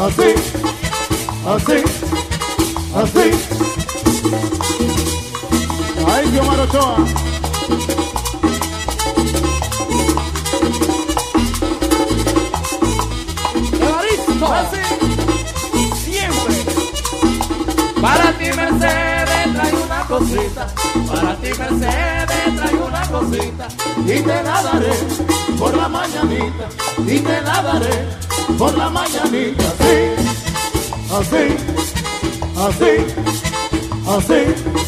así, así, así. Ahí Diomar Ochoa. Así, siempre. Para ti Mercedes trae una cosita, para ti Mercedes trae una cosita y te la daré por la mañanita y te la daré por la mañanita, así, así, así, así.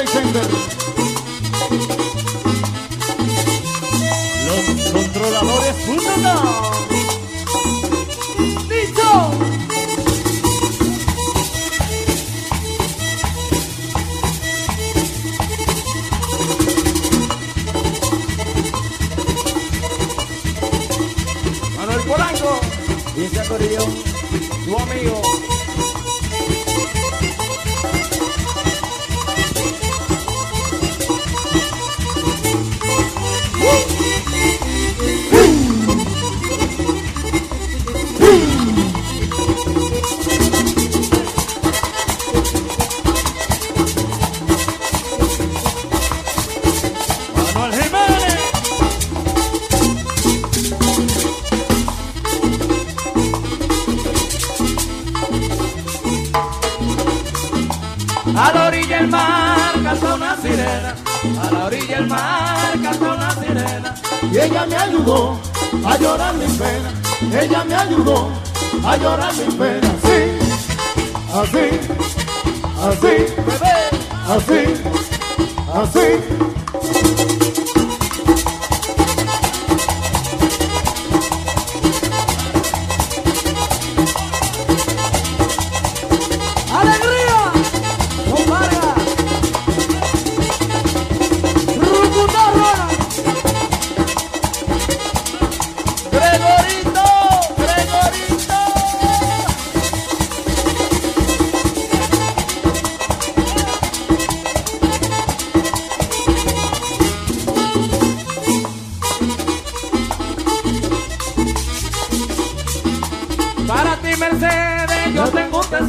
Alexander.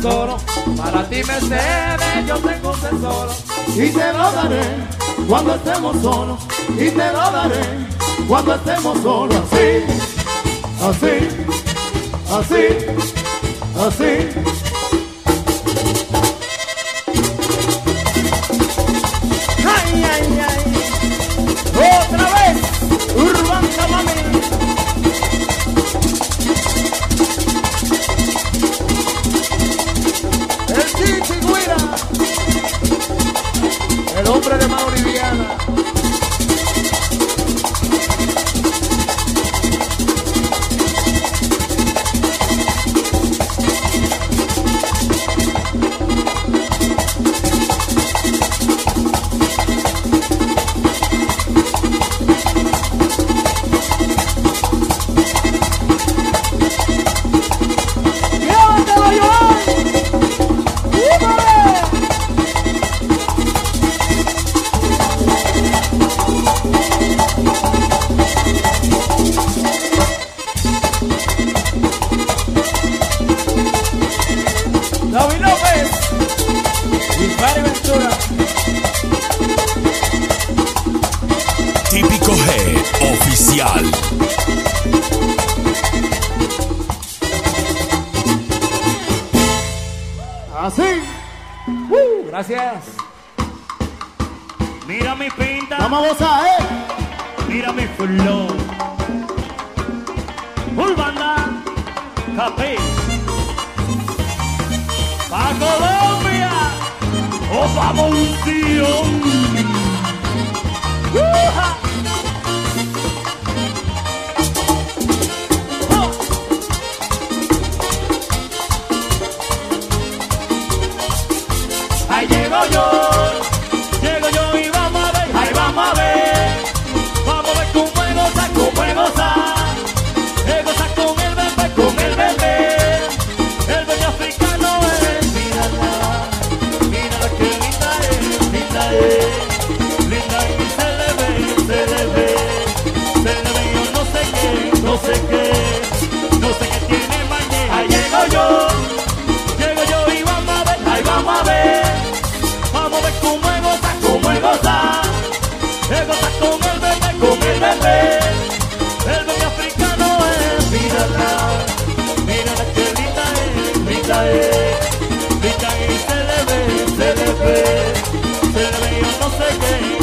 tesoro, para ti me cede, yo tengo un tesoro. Y te lo daré cuando estemos solos, y te lo daré cuando estemos solos. Así, así, así, así.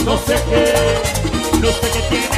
no sé qué, no sé qué tiene.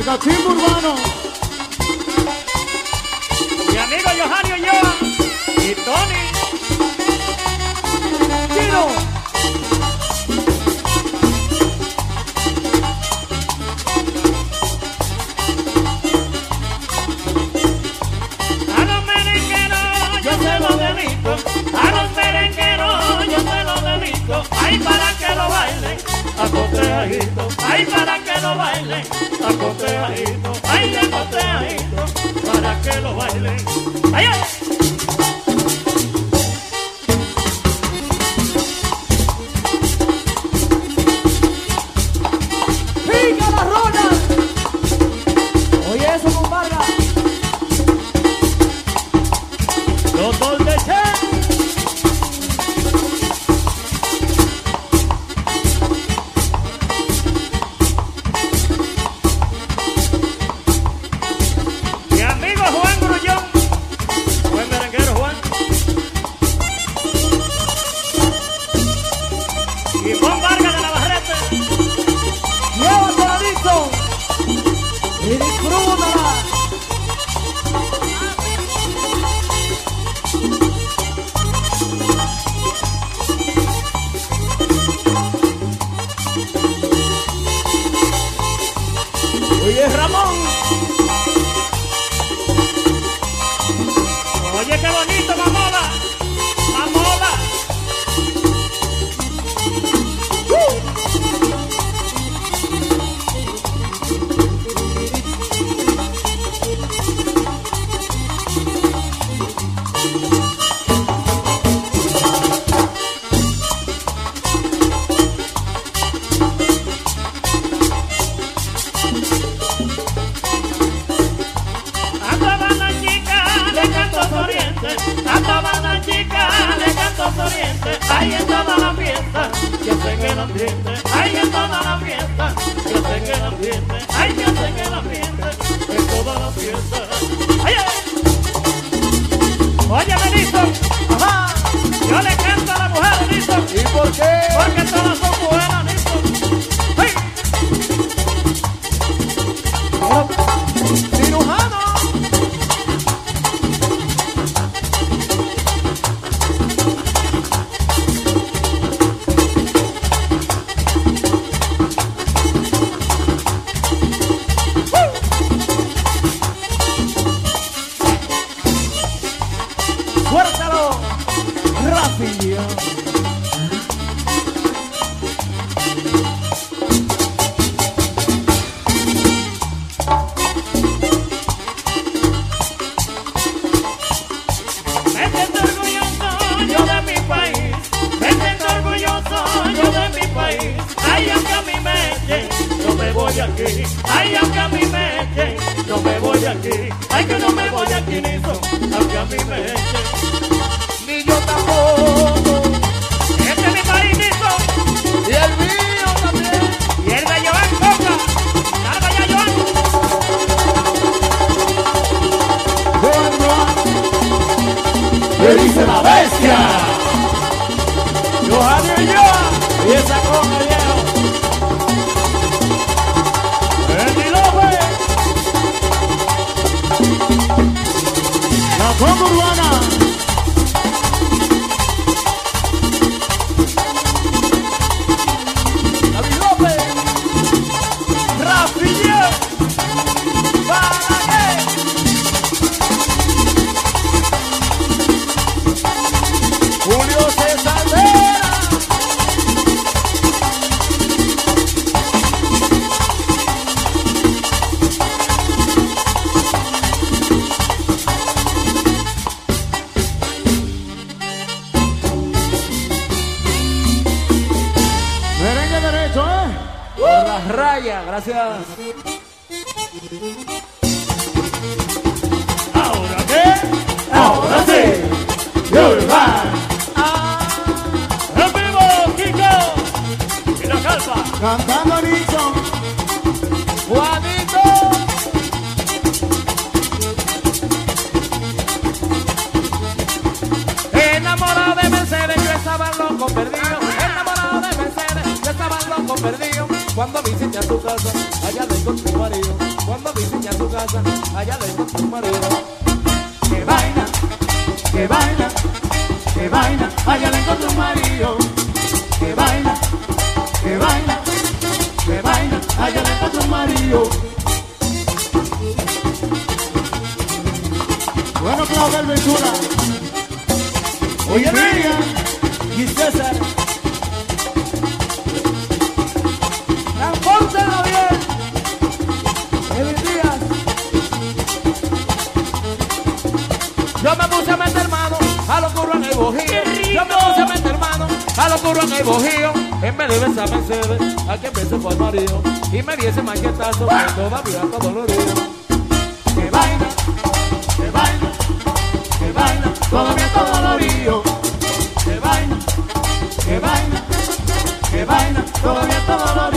El cachimbo urbano. Mi amigo Johanny Ulloa y Tony. Chino. A los merengueros yo se lo dedico, a los merengueros yo se lo dedico, ay para que lo bailen, a ahí, ay para que lo bailen acotejadito, baile acotejadito, para que lo bailen. ¡Ay, ay! ¡Fuértalo! ¡Rápido! y me diese maquetazo que todavía está dolorido. Que baila, que baila, que baila, todavía está dolorido. Que baila, que baila, que baila, todavía está dolorido.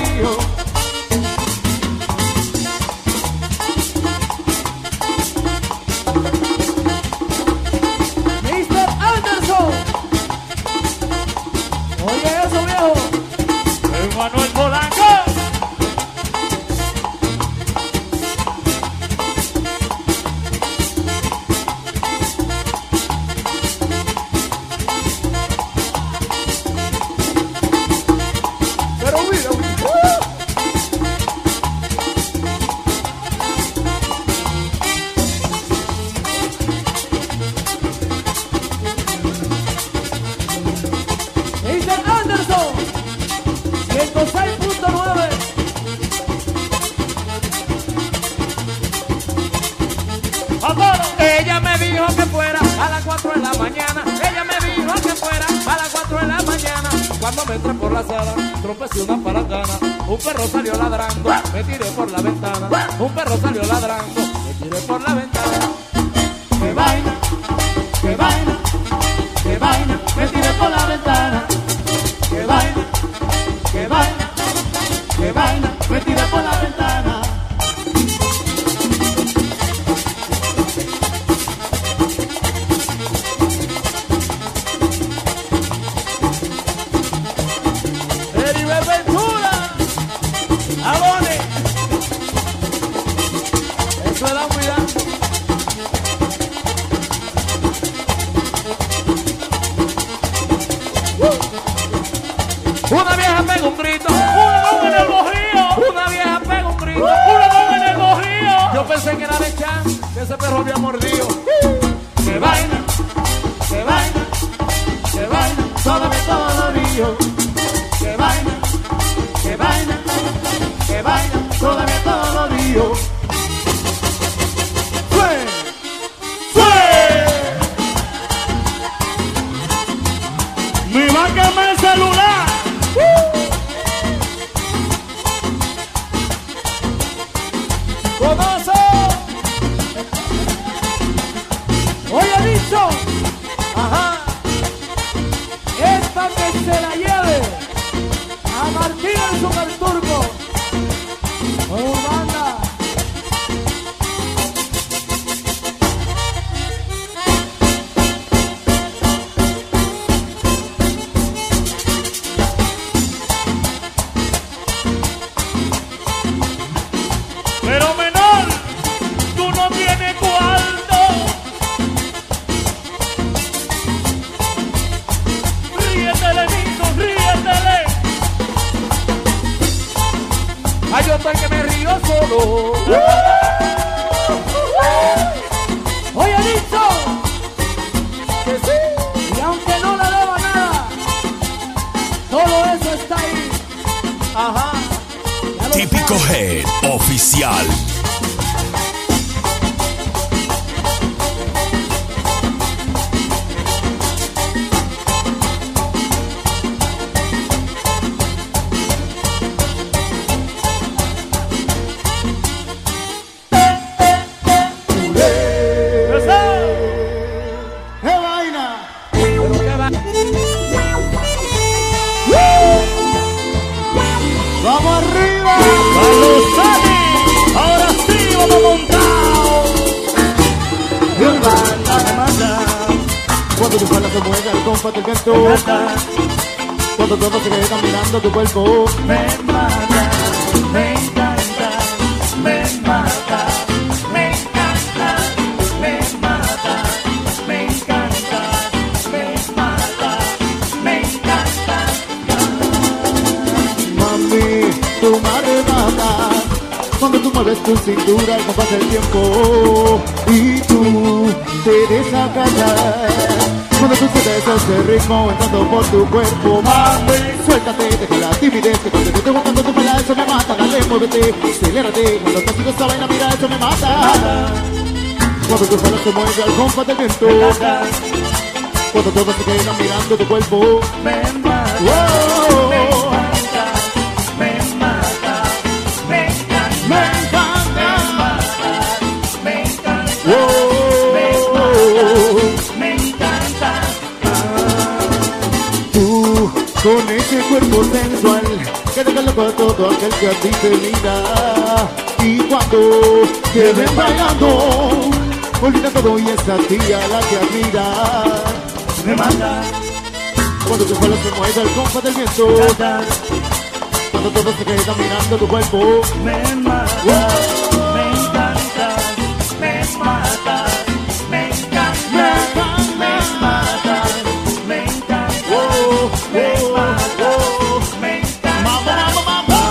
tu cuerpo. Me mata, oh. me mata, me mata, me encanta, me encanta, me encanta, me encanta. Oh. con ese cuerpo sensual que deja loco a todo aquel que a ti te mira. Y cuando te ven bailando, olvida todo y esa tía la que a se mueve el compa del viento. Cuando todo se queda mirando tu cuerpo. Me mata, oh. me encanta, me mata, me encanta, me mata, me encanta, oh, me mata, me encanta. Mamá, mamá, mamá.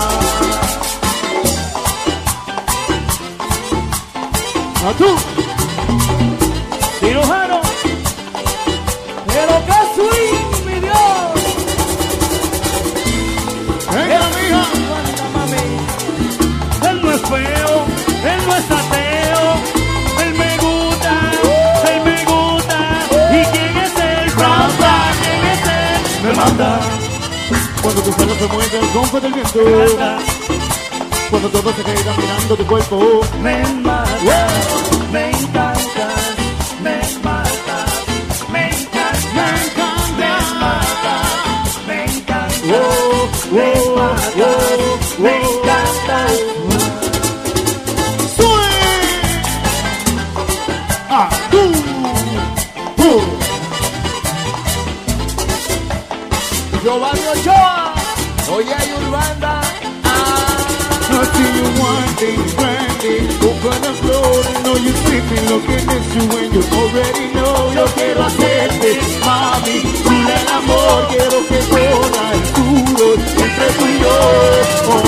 A. tus palos se mueven con del viento. Cuando todo se queda mirando tu cuerpo, me mata. Open the floor and know you sleeping. Looking at you when you already know. Yo quiero hacerte, mami, dile el. Quiero que corra el duro entre tú y yo.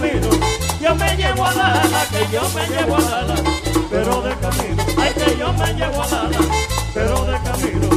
camino, yo me llevo a Lala, que yo me llevo a Lala, pero de camino, ay que yo me llevo a Lala, pero de camino.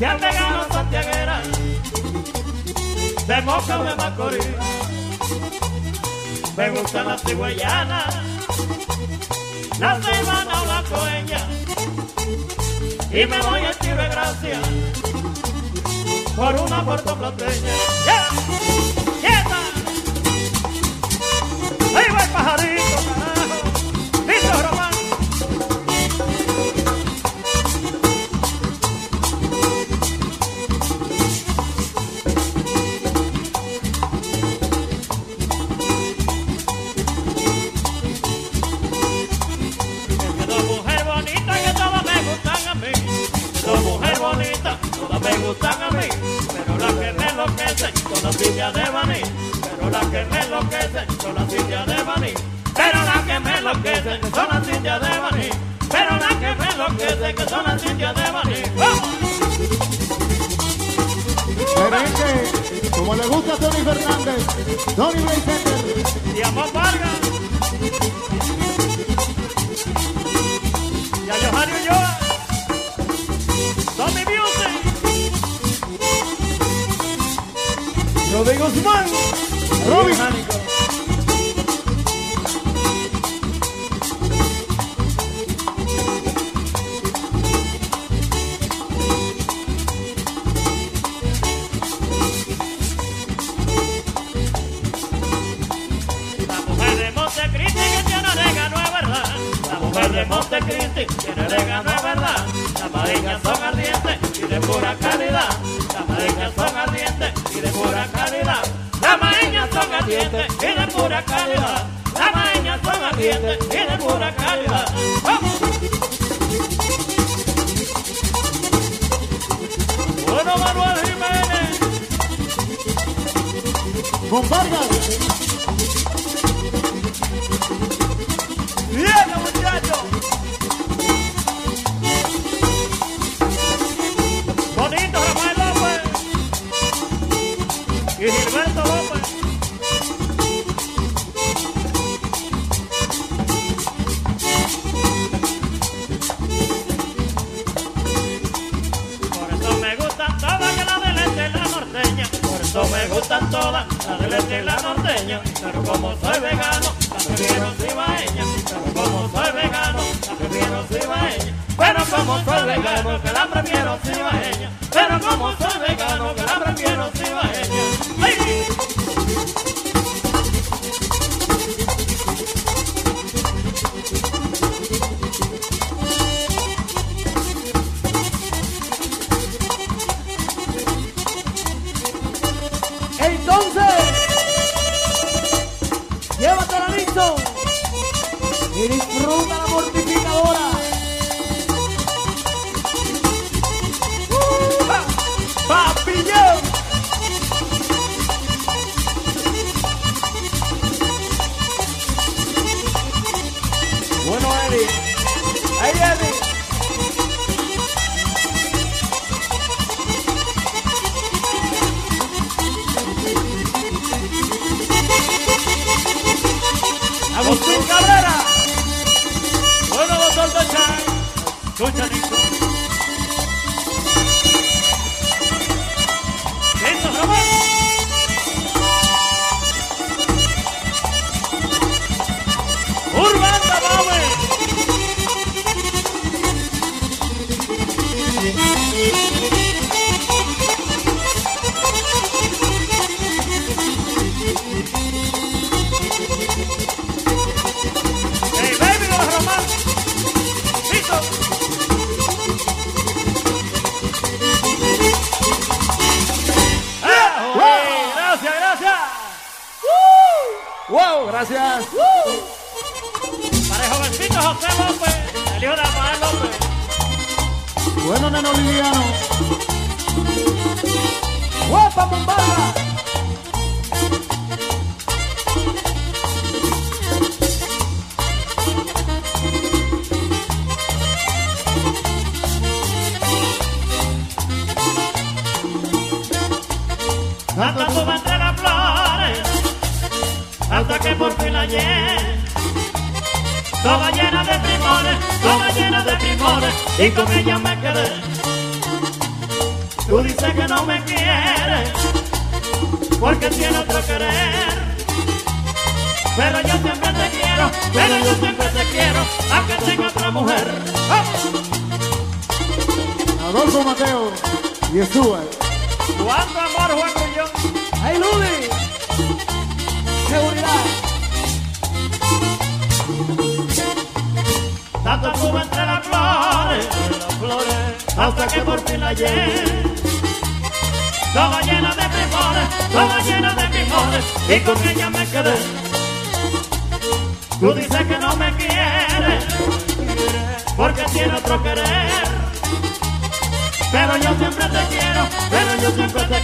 Se han pegado santiagueras de Moca o de Macorís. Me gustan las cigüeyanas, las ceibanas o las coeñas. Y me voy a Chile Gracia por una puertoplateña. Yeah.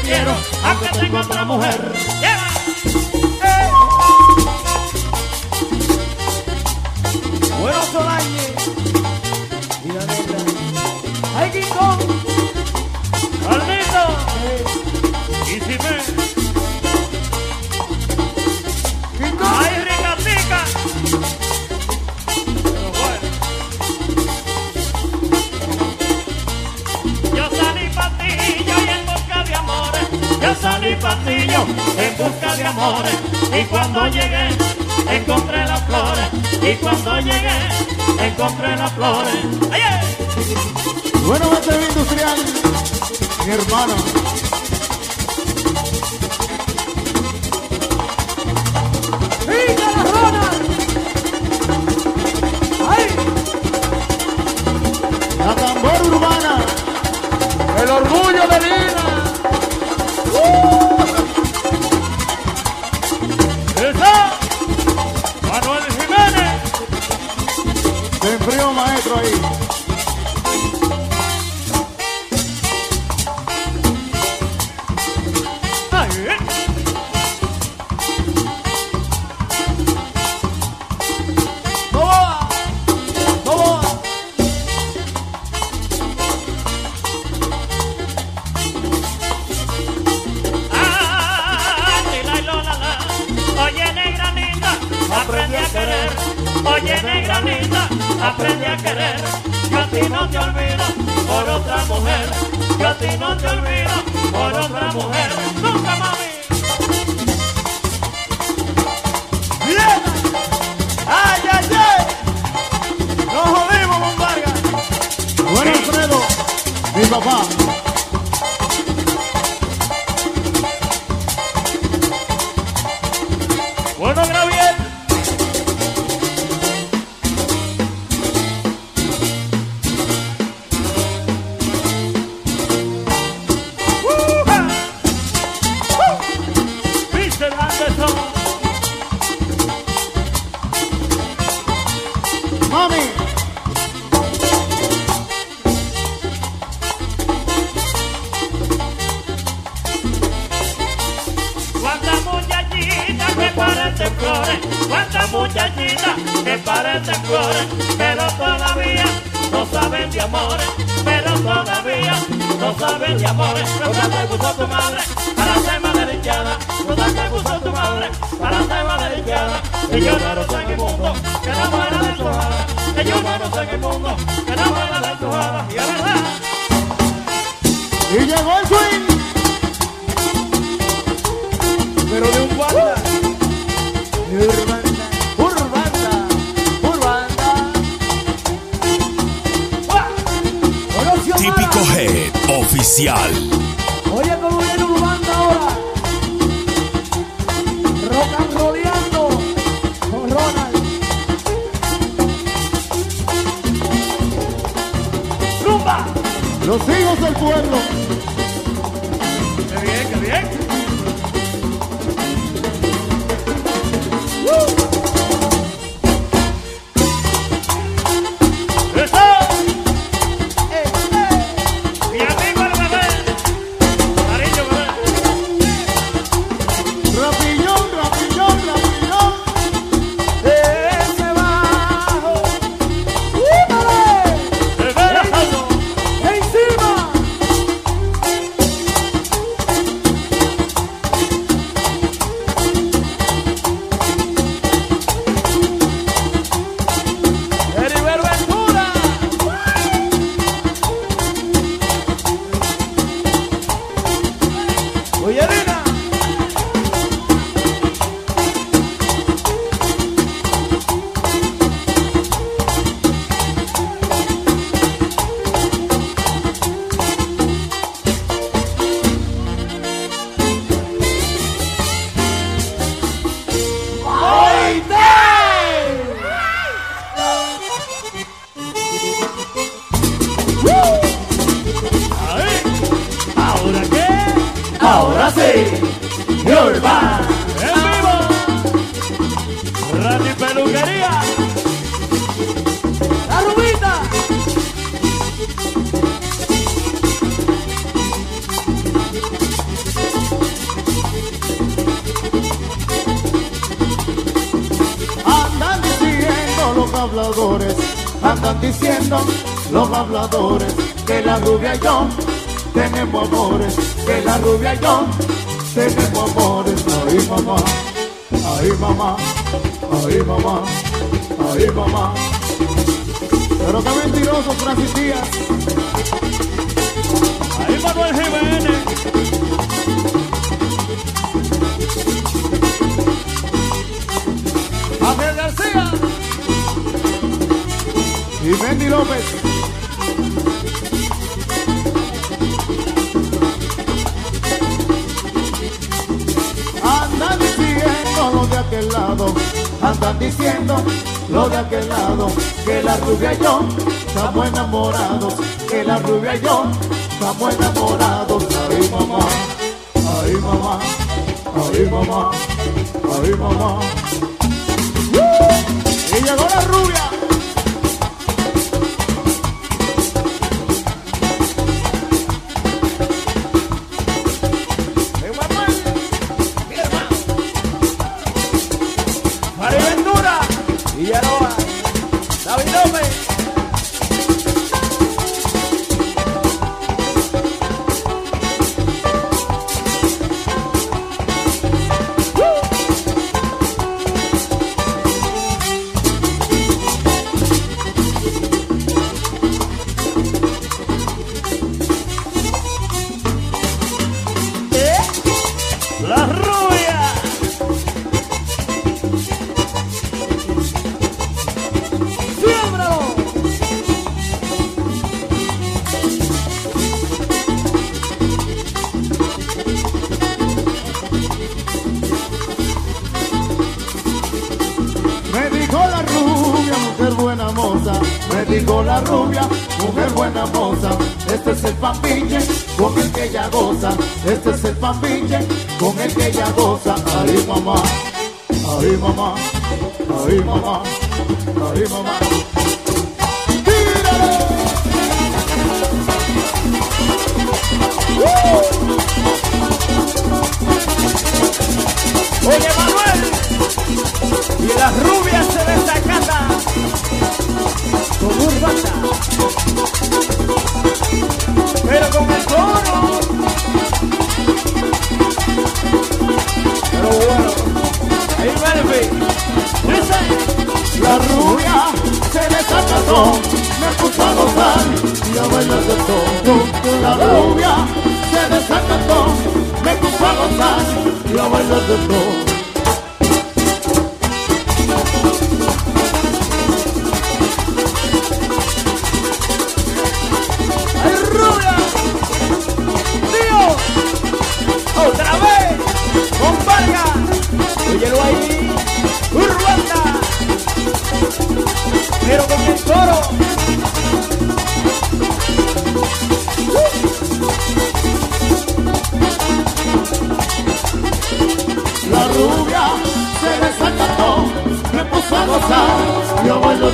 quiero, aunque tenga otra mujer. cuando llegué encontré las flores y cuando llegué encontré las flores. ¡Ay, ay! Bueno, este industrial, mi hermano. que yo en el mundo, que la buena la y la verdad. Y llegó el andan diciendo lo de aquel lado, que la rubia y yo estamos enamorados, que la rubia y yo estamos enamorados. Ay mamá, ay mamá, ay mamá, ay mamá. Y la rubia.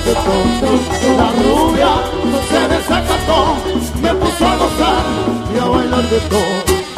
La rubia se desacató, me puso a gozar y a bailar de todo.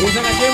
Dicen aquí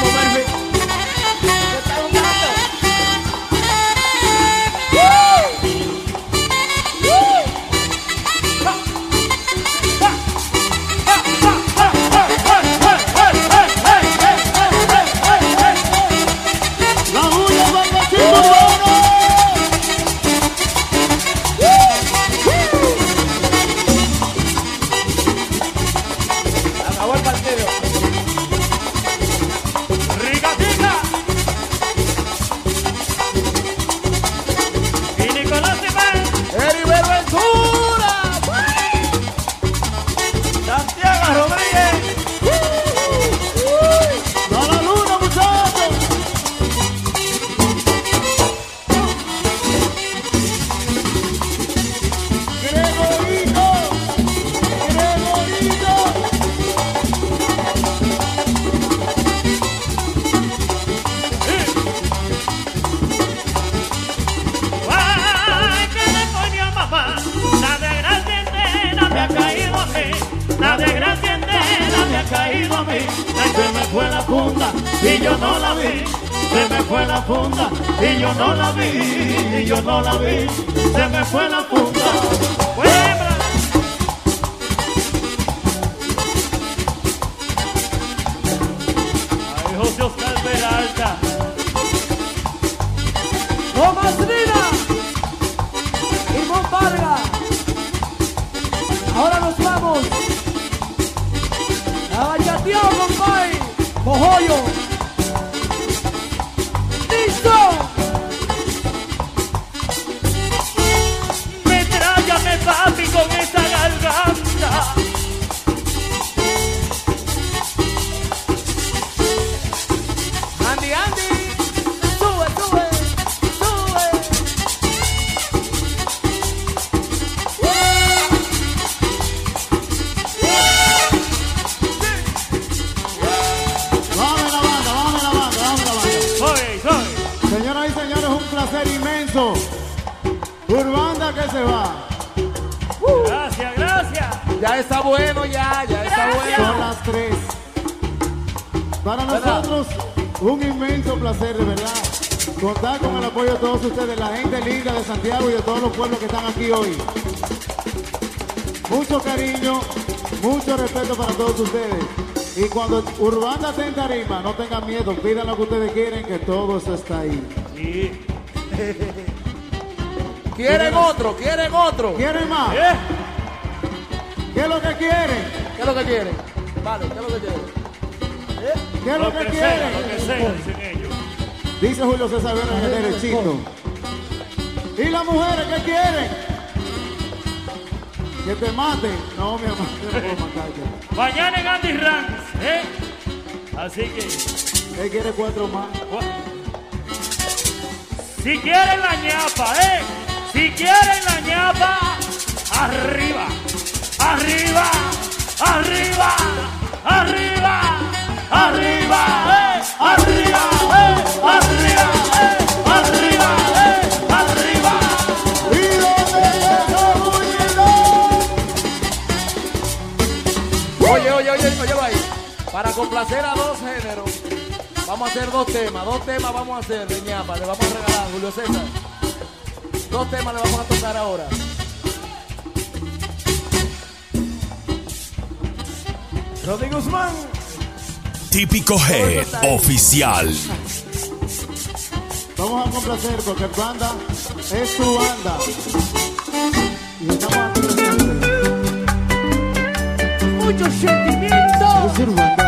cuando Urbanda esté en tarima, no tengan miedo, pidan lo que ustedes quieren, que todo eso está ahí. Sí. ¿Quieren otro? ¿Quieren otro? ¿Quieren más? ¿Eh? ¿Qué es lo que quieren? ¿Qué es lo que quieren? Vale, ¿qué es lo que quieren? ¿Qué es lo, Lo que, que sea, quieren? lo que sea, dicen ellos. Dice Julio César Vera que derechito. ¿Y las mujeres qué quieren? Que te maten. No, mi hermano, yo no puedo matarte. Mañana en Andy Ranks, ¿eh? Así que, Él quiere cuatro más. si quieren la ñapa, ¿eh? Si quieren la ñapa, arriba, arriba, arriba, arriba, arriba. Arriba, ¿eh? Arriba, ¿eh? Arriba, Para complacer a dos géneros, vamos a hacer dos temas. Dos temas vamos a hacer de ñapa. Le vamos a regalar a Julio César. Dos temas le vamos a tocar ahora. Rodrigo Guzmán. Típico Head Oficial. Vamos a complacer porque banda es tu banda. Y estamos aquí. Mucho sentimiento.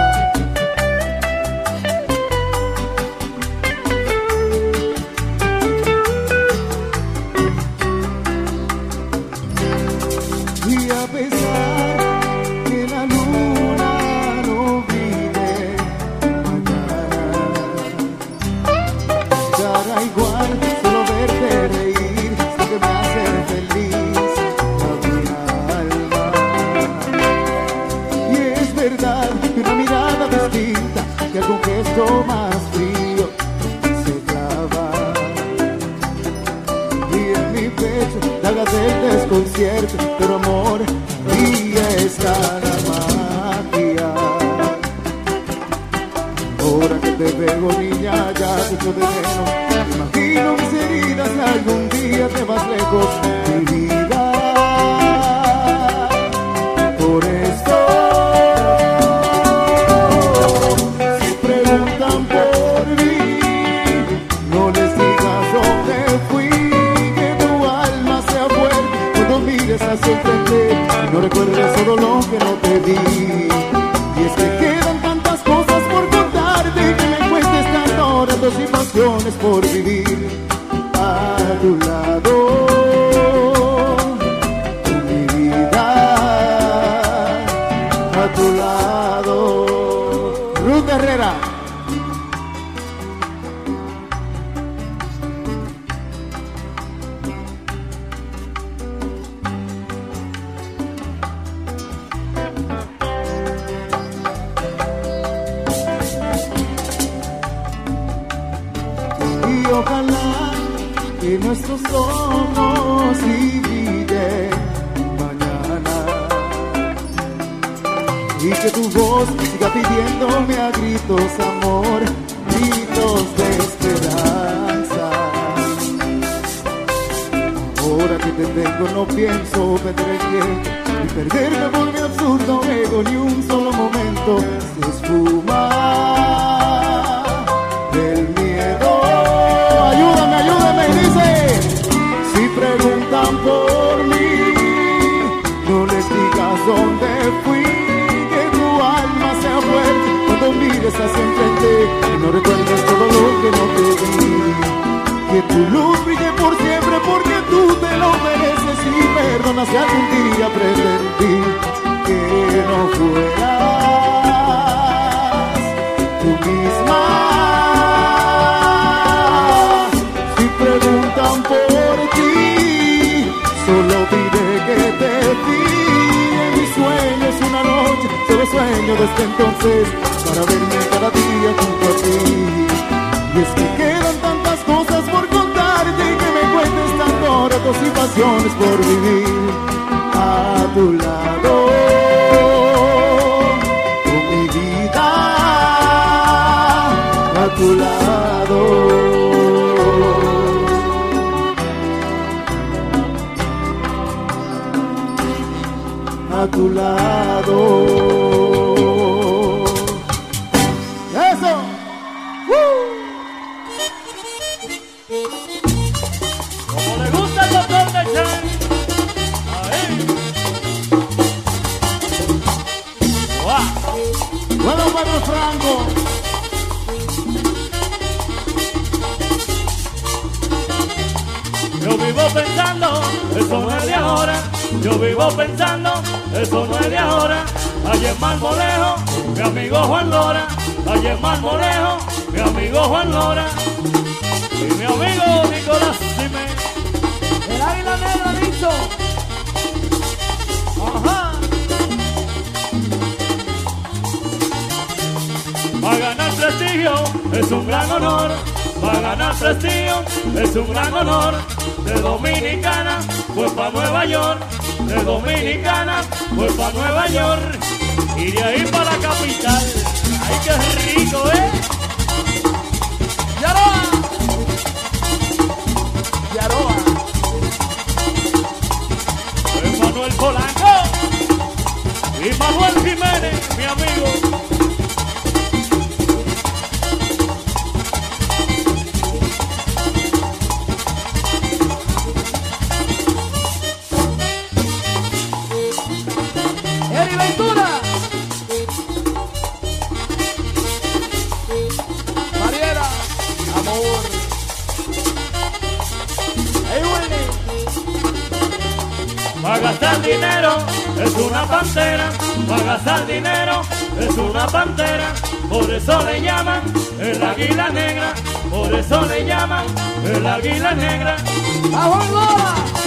Del desconcierto, pero amor, y está la magia. Ahora que te veo niña, ya te echo de menos. Imagino mis heridas y algún día te vas lejos, por vivir a tu lado. Mi vida a tu lado. Ruth Herrera. Nuestros ojos brillen mañana y que tu voz siga pidiéndome a gritos amor, gritos de esperanza. Ahora que te tengo no pienso perder y perderme por mi absurdo ego ni un solo momento se esfuma enfrente y no recuerdes todo lo que no te di. Que tu luz brille por siempre porque tú te lo mereces y perdona si algún día pretendí que no fueras tú misma. Si preguntan por ti, solo diré que te vi en mis sueños una noche, solo sueño desde entonces para verme cada día junto a ti. Y es que quedan tantas cosas por contarte y que me cuentes tantos retos y pasiones por vivir a tu lado. Con mi vida a tu lado. A tu lado. Lora, allá mi amigo Juan Lora y mi amigo Nicolás Simé. El águila negra, listo. Ajá. Para ganar prestigio es un gran honor. Para ganar prestigio es un gran honor. De Dominicana pues fue para Nueva York. De Dominicana pues fue para Nueva York. Y de ahí para la capital. ¡Ay, qué rico, eh! ¡Yaroa! ¡Yaroa! Soy Manuel Polanco y Manuel Jiménez, mi amigo. dinero, es una pantera, por eso le llaman el águila negra, por eso le llaman el águila negra. ¡A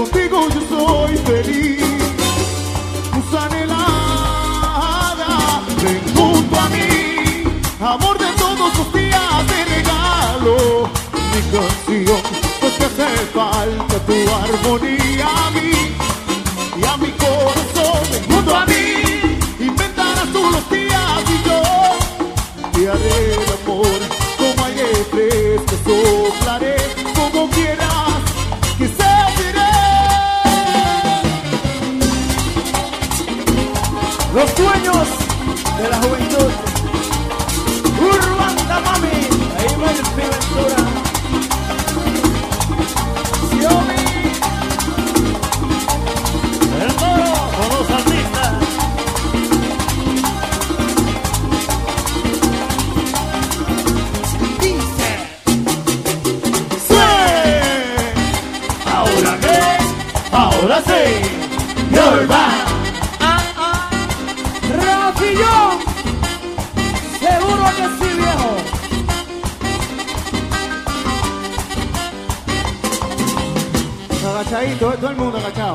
contigo yo soy feliz. Gusanelada, ven junto a mí, amor de todos los días te regalo mi canción, pues que hace falta tu armonía a mí y a mi corazón, ven junto a mí, inventarás tú los días y yo te haré amor como hay tres que. What's going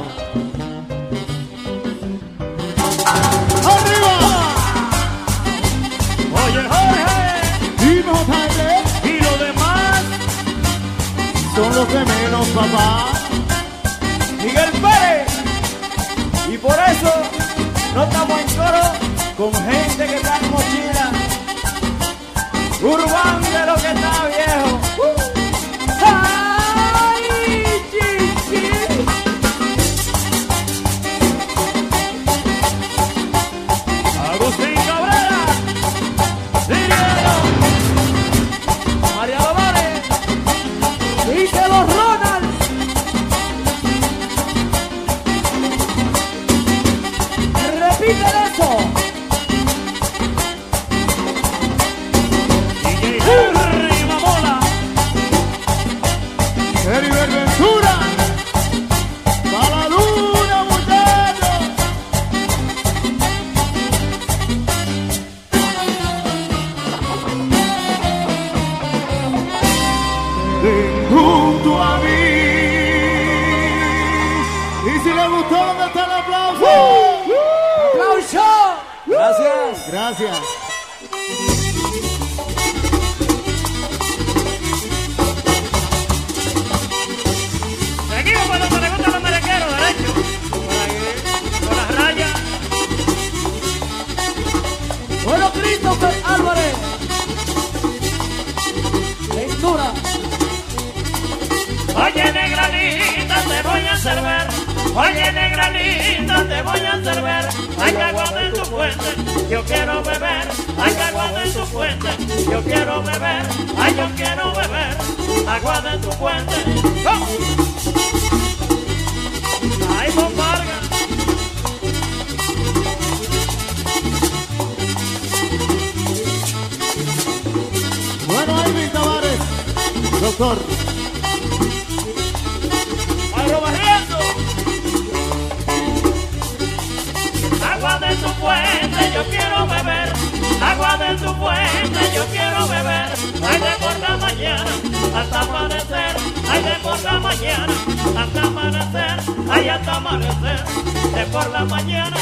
Thank you. hacer ver, oye negra linda, te voy a hacer ver, hay agua en tu fuente, yo quiero beber, hay agua en tu fuente, yo quiero beber, ay yo quiero beber, agua de tu fuente, ¡Oh! ay bombarga. Bueno, Irving Tavares, doctor. yo quiero beber, agua de tu fuente yo quiero beber, hay de por la mañana hasta amanecer, hay de por la mañana hasta amanecer, hay hasta amanecer, de por la mañana.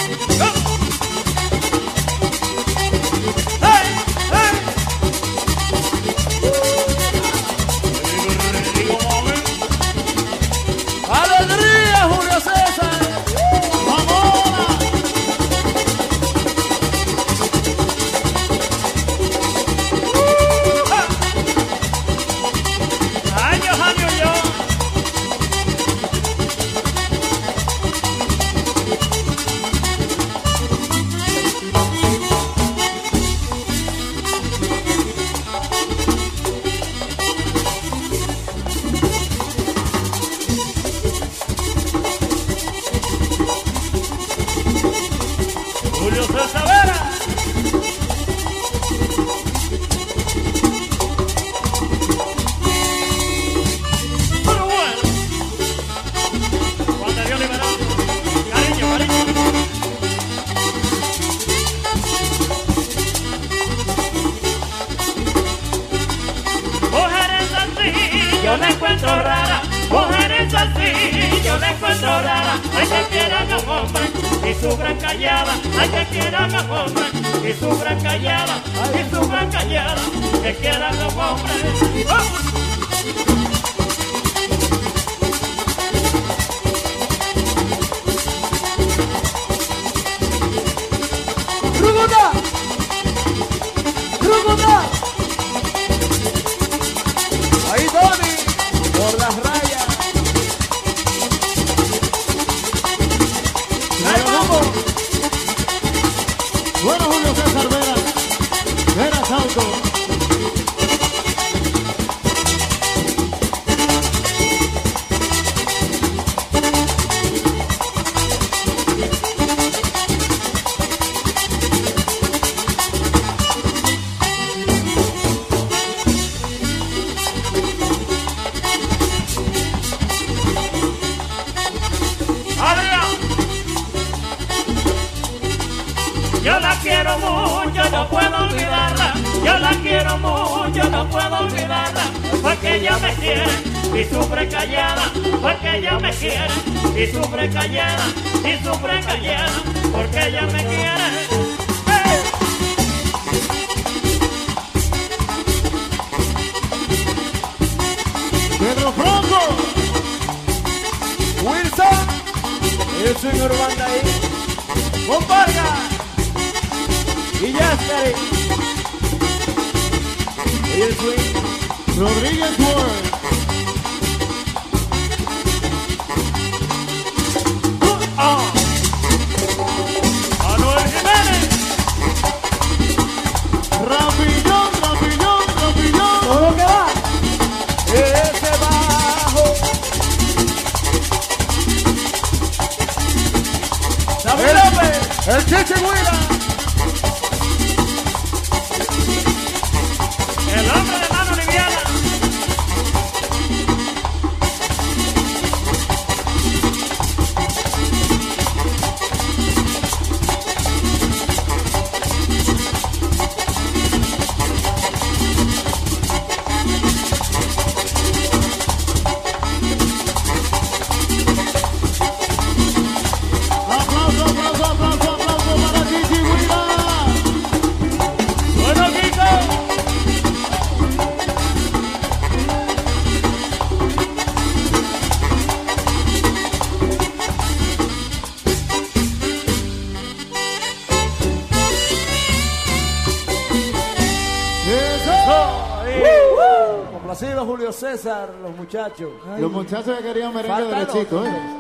Los muchachos que querían merengue de los chicos, ¿eh?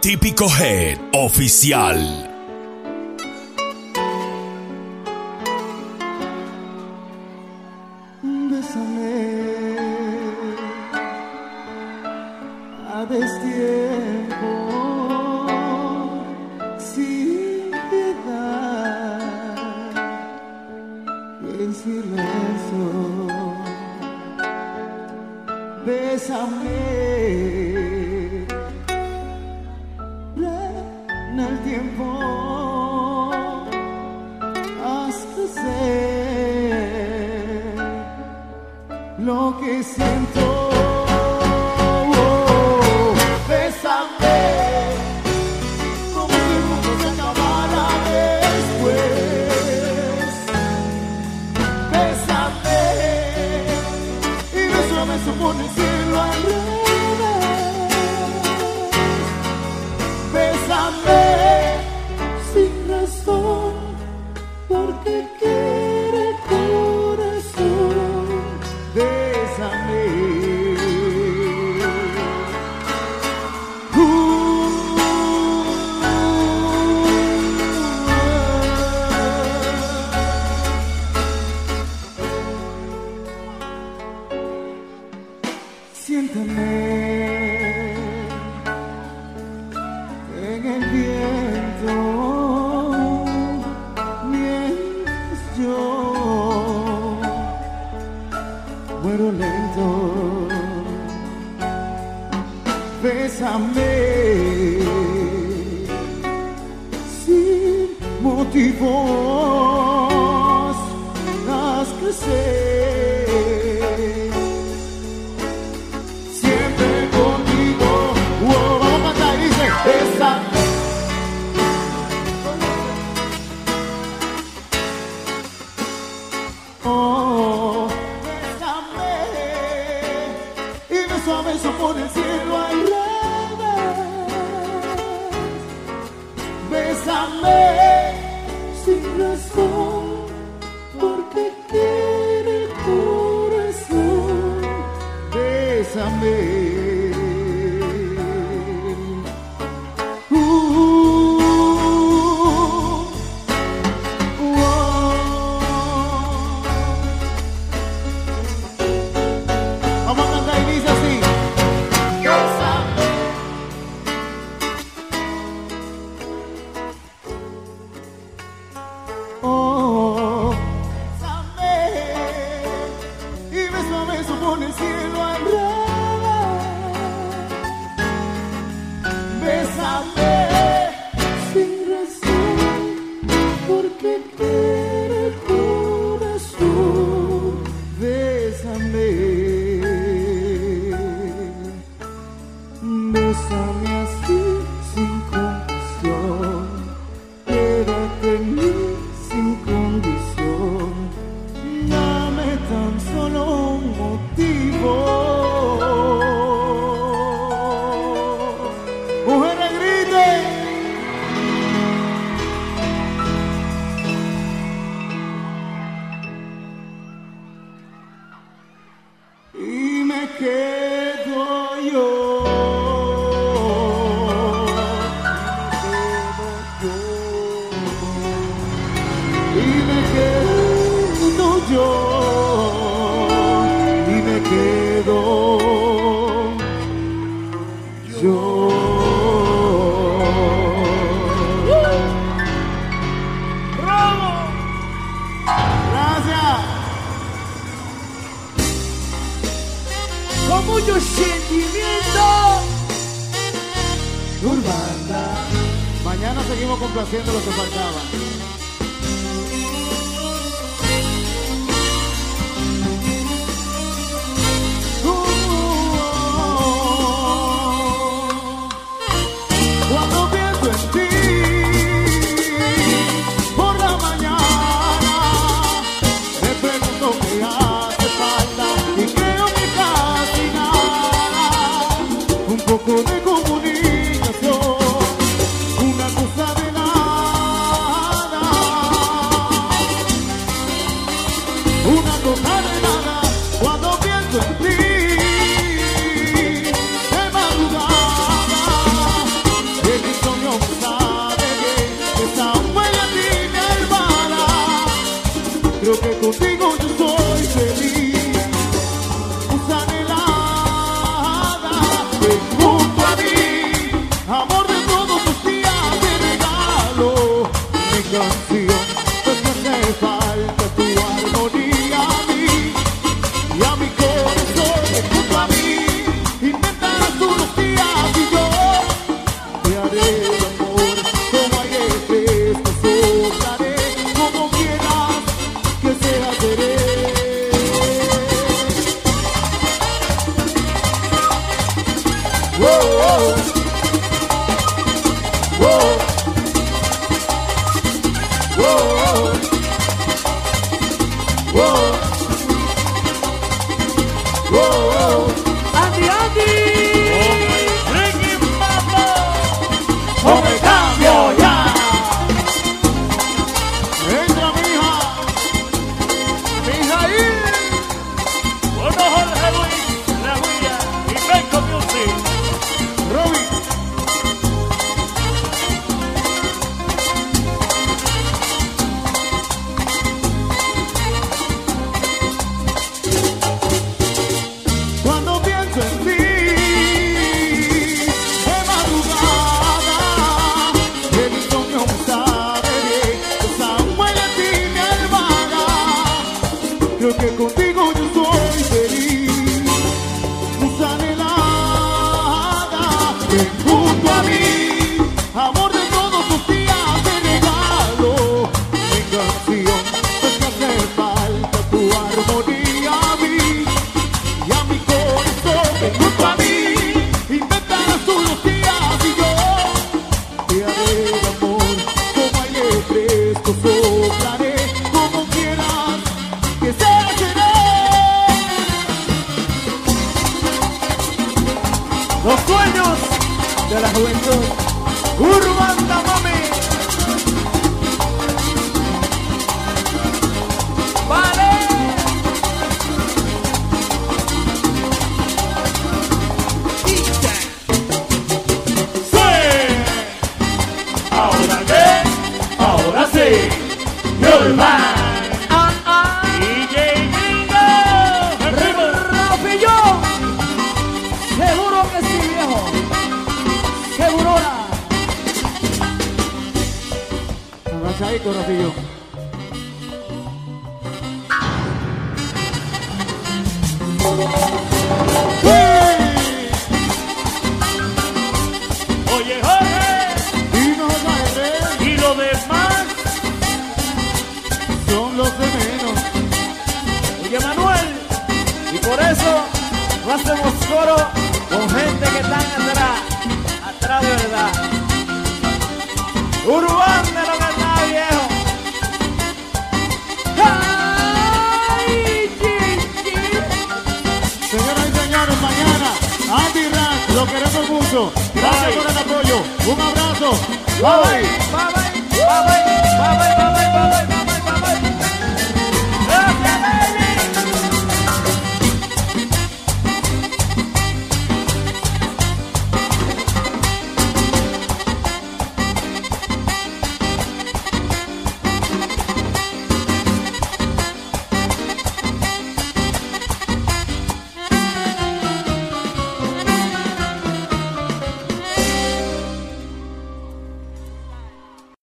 Típico Head Oficial. bésame. Frena el tiempo, haz crecer lo que siento.